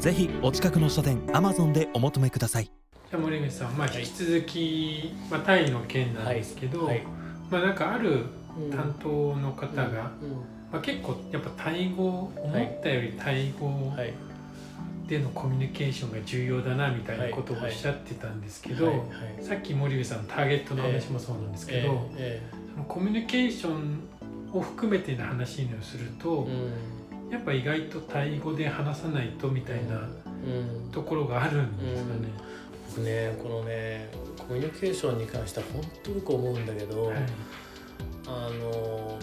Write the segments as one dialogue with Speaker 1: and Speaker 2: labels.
Speaker 1: ぜひお近くの書店アマゾンでお求めください。じ
Speaker 2: ゃあ森部さん、まあ、引き続き、まあ、タイの件なんですけど、はい。はい、まあなんかある担当の方が、うん。うん、まあ、結構やっぱタイ語思ったよりタイ語でのコミュニケーションが重要だなみたいなことをおっしゃってたんですけど、さっき森部さんのターゲットの話もそうなんですけど、えーえー、そのコミュニケーションを含めての話をすると、やっぱ意外とタイ語で話さないとみたいなところがあるんですかね。
Speaker 3: 僕ねこのねコミュニケーションに関しては本当よく思うんだけど、はい、あの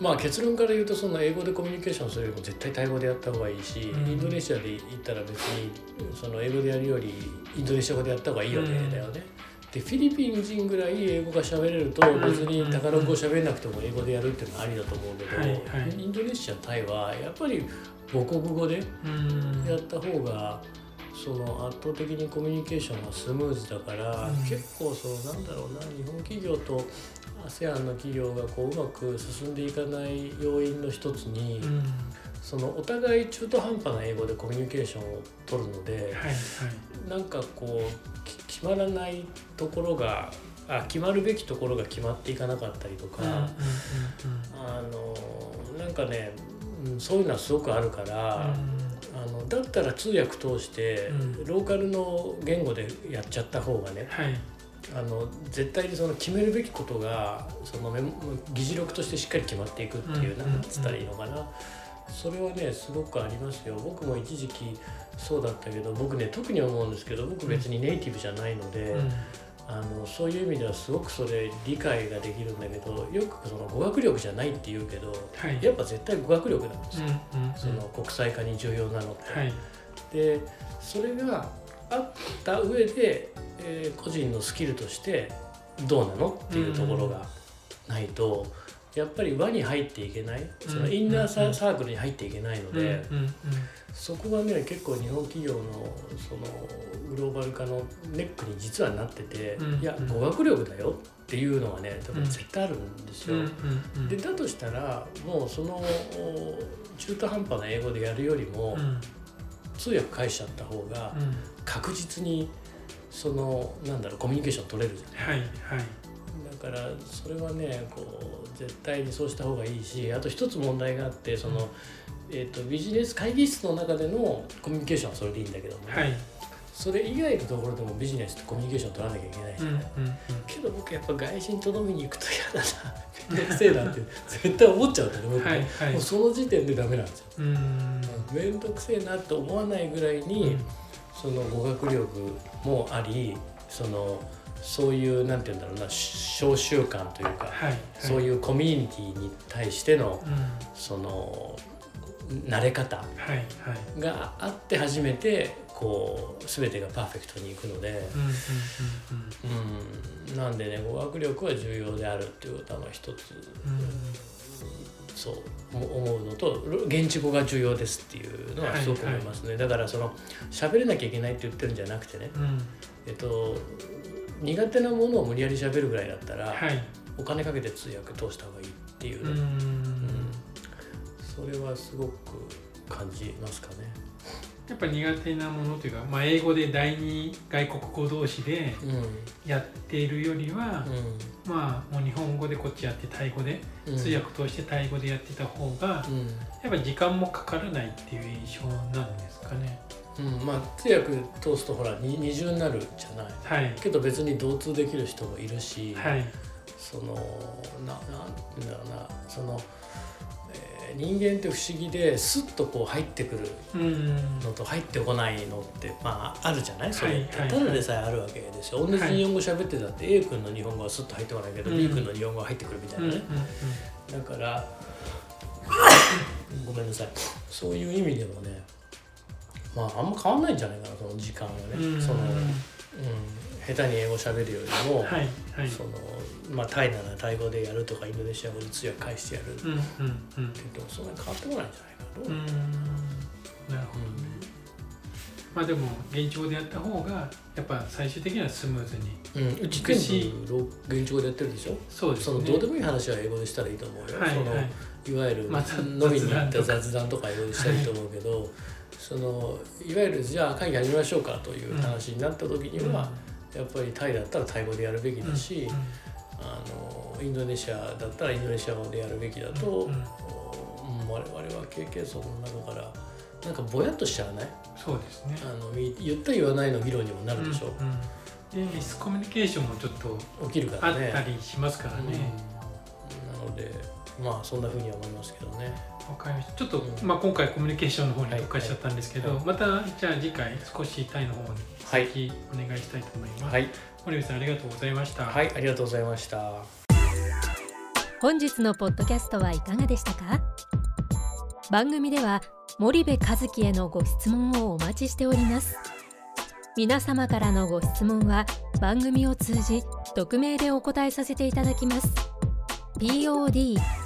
Speaker 3: まあ結論から言うとその英語でコミュニケーションするよりも絶対タイ語でやった方がいいし、うん、インドネシアで行ったら別にその英語でやるよりインドネシア語でやった方がいいよね、うん、だよね。でフィリピン人ぐらい英語が喋れると別に宝語喋れなくても英語でやるっていうのはありだと思うけど、はいはい、インドネシアタイはやっぱり母国語でやった方がその圧倒的にコミュニケーションがスムーズだから、結構そのなんだろうな日本企業と ASEAN の企業がこううまく進んでいかない要因の一つに、そのお互い中途半端な英語でコミュニケーションを取るので、はいはい、なんかこう決まらないところがあ決まるべきところが決まっていかなかったりとか、あのなんかね、うん、そういうのはすごくあるから、あのだったら通訳通して、ローカルの言語でやっちゃった方がね、はい。あの絶対にその決めるべきことがその議事録としてしっかり決まっていくっていう、何つったらいいのかな、それはねすごくありますよ。僕も一時期そうだったけど僕ね特に思うんですけど僕別にネイティブじゃないので、うん、あのそういう意味ではすごくそれ理解ができるんだけどよくその語学力じゃないって言うけど、はい、やっぱ絶対語学力なんですよ、うんうんうん、その国際化に重要なのって。はい、でそれがあった上で、えー、個人のスキルとしてどうなのっていうところがないと。うんやっぱり輪に入っていけない？そのインナーサークルに入っていけないので、そこがね結構日本企業のそのグローバル化のネックに実はなってて、いや語学力だよっていうのはね多分絶対あるんですよ。でだとしたらもうその中途半端な英語でやるよりも、通訳返しちゃった方が確実にそのなんだろうコミュニケーション取れるじゃない？はいはい。だからそれはねこう絶対にそうした方がいいしあと一つ問題があってその、えーと、ビジネス会議室の中でのコミュニケーションはそれでいいんだけども、はい、それ以外のところでもビジネスとコミュニケーション取らなきゃいけないじゃない、うんうんうん、けど僕やっぱ外人と飲みに行くと嫌だな。面倒くせえなって絶対思っちゃうんだけど僕、はいはい、もうその時点でダメなんですよ。面倒くせえなって思わないぐらいに、うん、その語学力もありそのそういうなんて言うんだろうな小習慣というか、はいはい、そういうコミュニティに対しての、うん、その慣れ方があって初めてこう全てがパーフェクトにいくので、うん、なんでね語学力は重要であるっていうことは一つ、うん、そう思うのと現地語が重要ですっていうのはすごく思いますね、はいはい、だからその喋れなきゃいけないって言ってるんじゃなくてね、うん、えっと苦手なものを無理やり喋るぐらいだったら、はい、お金かけて通訳通した方がいいっていう。ね、うん、それはすごく感じますかね。
Speaker 2: やっぱ苦手なものというか、まあ、英語で第二外国語同士でやっているよりは、うん、まあもう日本語でこっちやってタイ語で、うん、通訳通してタイ語でやってた方が、うん、やっぱ時間もかからないっていう印象なんですかね。
Speaker 3: うん。まあ、通訳通すとほら二重になるじゃない、はい、けど別に同通できる人もいるし、はい、そのななんていうんだろうな。その、えー、人間って不思議ですっとこう入ってくるのと入ってこないのってまああるじゃない？それって、はい、ただでさえあるわけですよ。同じ日本語喋ってたって A 君の日本語はすっと入ってこないけど、B 君の日本語は入ってくるみたいなね、だから ごめんなさい。そういう意味でもねまああんま変わんないんじゃないかなその時間がね、その、うん、下手に英語しゃべるよりも、はいはい、そのまあタイならタイ語でやるとかインドネシア語で通訳返してやる、うんうんうん、けどそんなに変わってこないんじゃないかな。と。なるほど
Speaker 2: ね。まあでも現地語でやった方がやっぱ最終的にはスムーズ
Speaker 3: に、うん、うち全部現地語でやってるでしょ？
Speaker 2: そうです、ね、
Speaker 3: そのどうでもいい話は英語でしたらいいと思うよ、はい、その、はい、いわゆる飲みに行った雑談とか英語でしたらいいと思うけど、はい、そのいわゆるじゃあ会議始めましょうかという話になった時には、うん、やっぱりタイだったらタイ語でやるべきだし、うん、あのインドネシアだったらインドネシア語でやるべきだと、うん、我々は経験層の中からなんかぼやっとしちゃわない
Speaker 2: そうですね。
Speaker 3: あの言った言わないの議論にもなるでしょ、
Speaker 2: うんうん、でミスコミュニケーションもちょっと
Speaker 3: 起きるからね。
Speaker 2: あったりしますからね、うん、
Speaker 3: なのでまあそんなふうには思いますけどね。
Speaker 2: わかりました。ちょっと、まあ、今回コミュニケーションの方に特化しちゃったんですけど、はいはい、またじゃあ次回少しタイの方に続きお願いしたいと思います、はい、森部さんありがとうございました。
Speaker 3: はいありがとうございました。
Speaker 4: 本日のポッドキャストはいかがでしたか？番組では森部和樹へのご質問をお待ちしております。皆様からのご質問は番組を通じ匿名でお答えさせていただきます。Podcast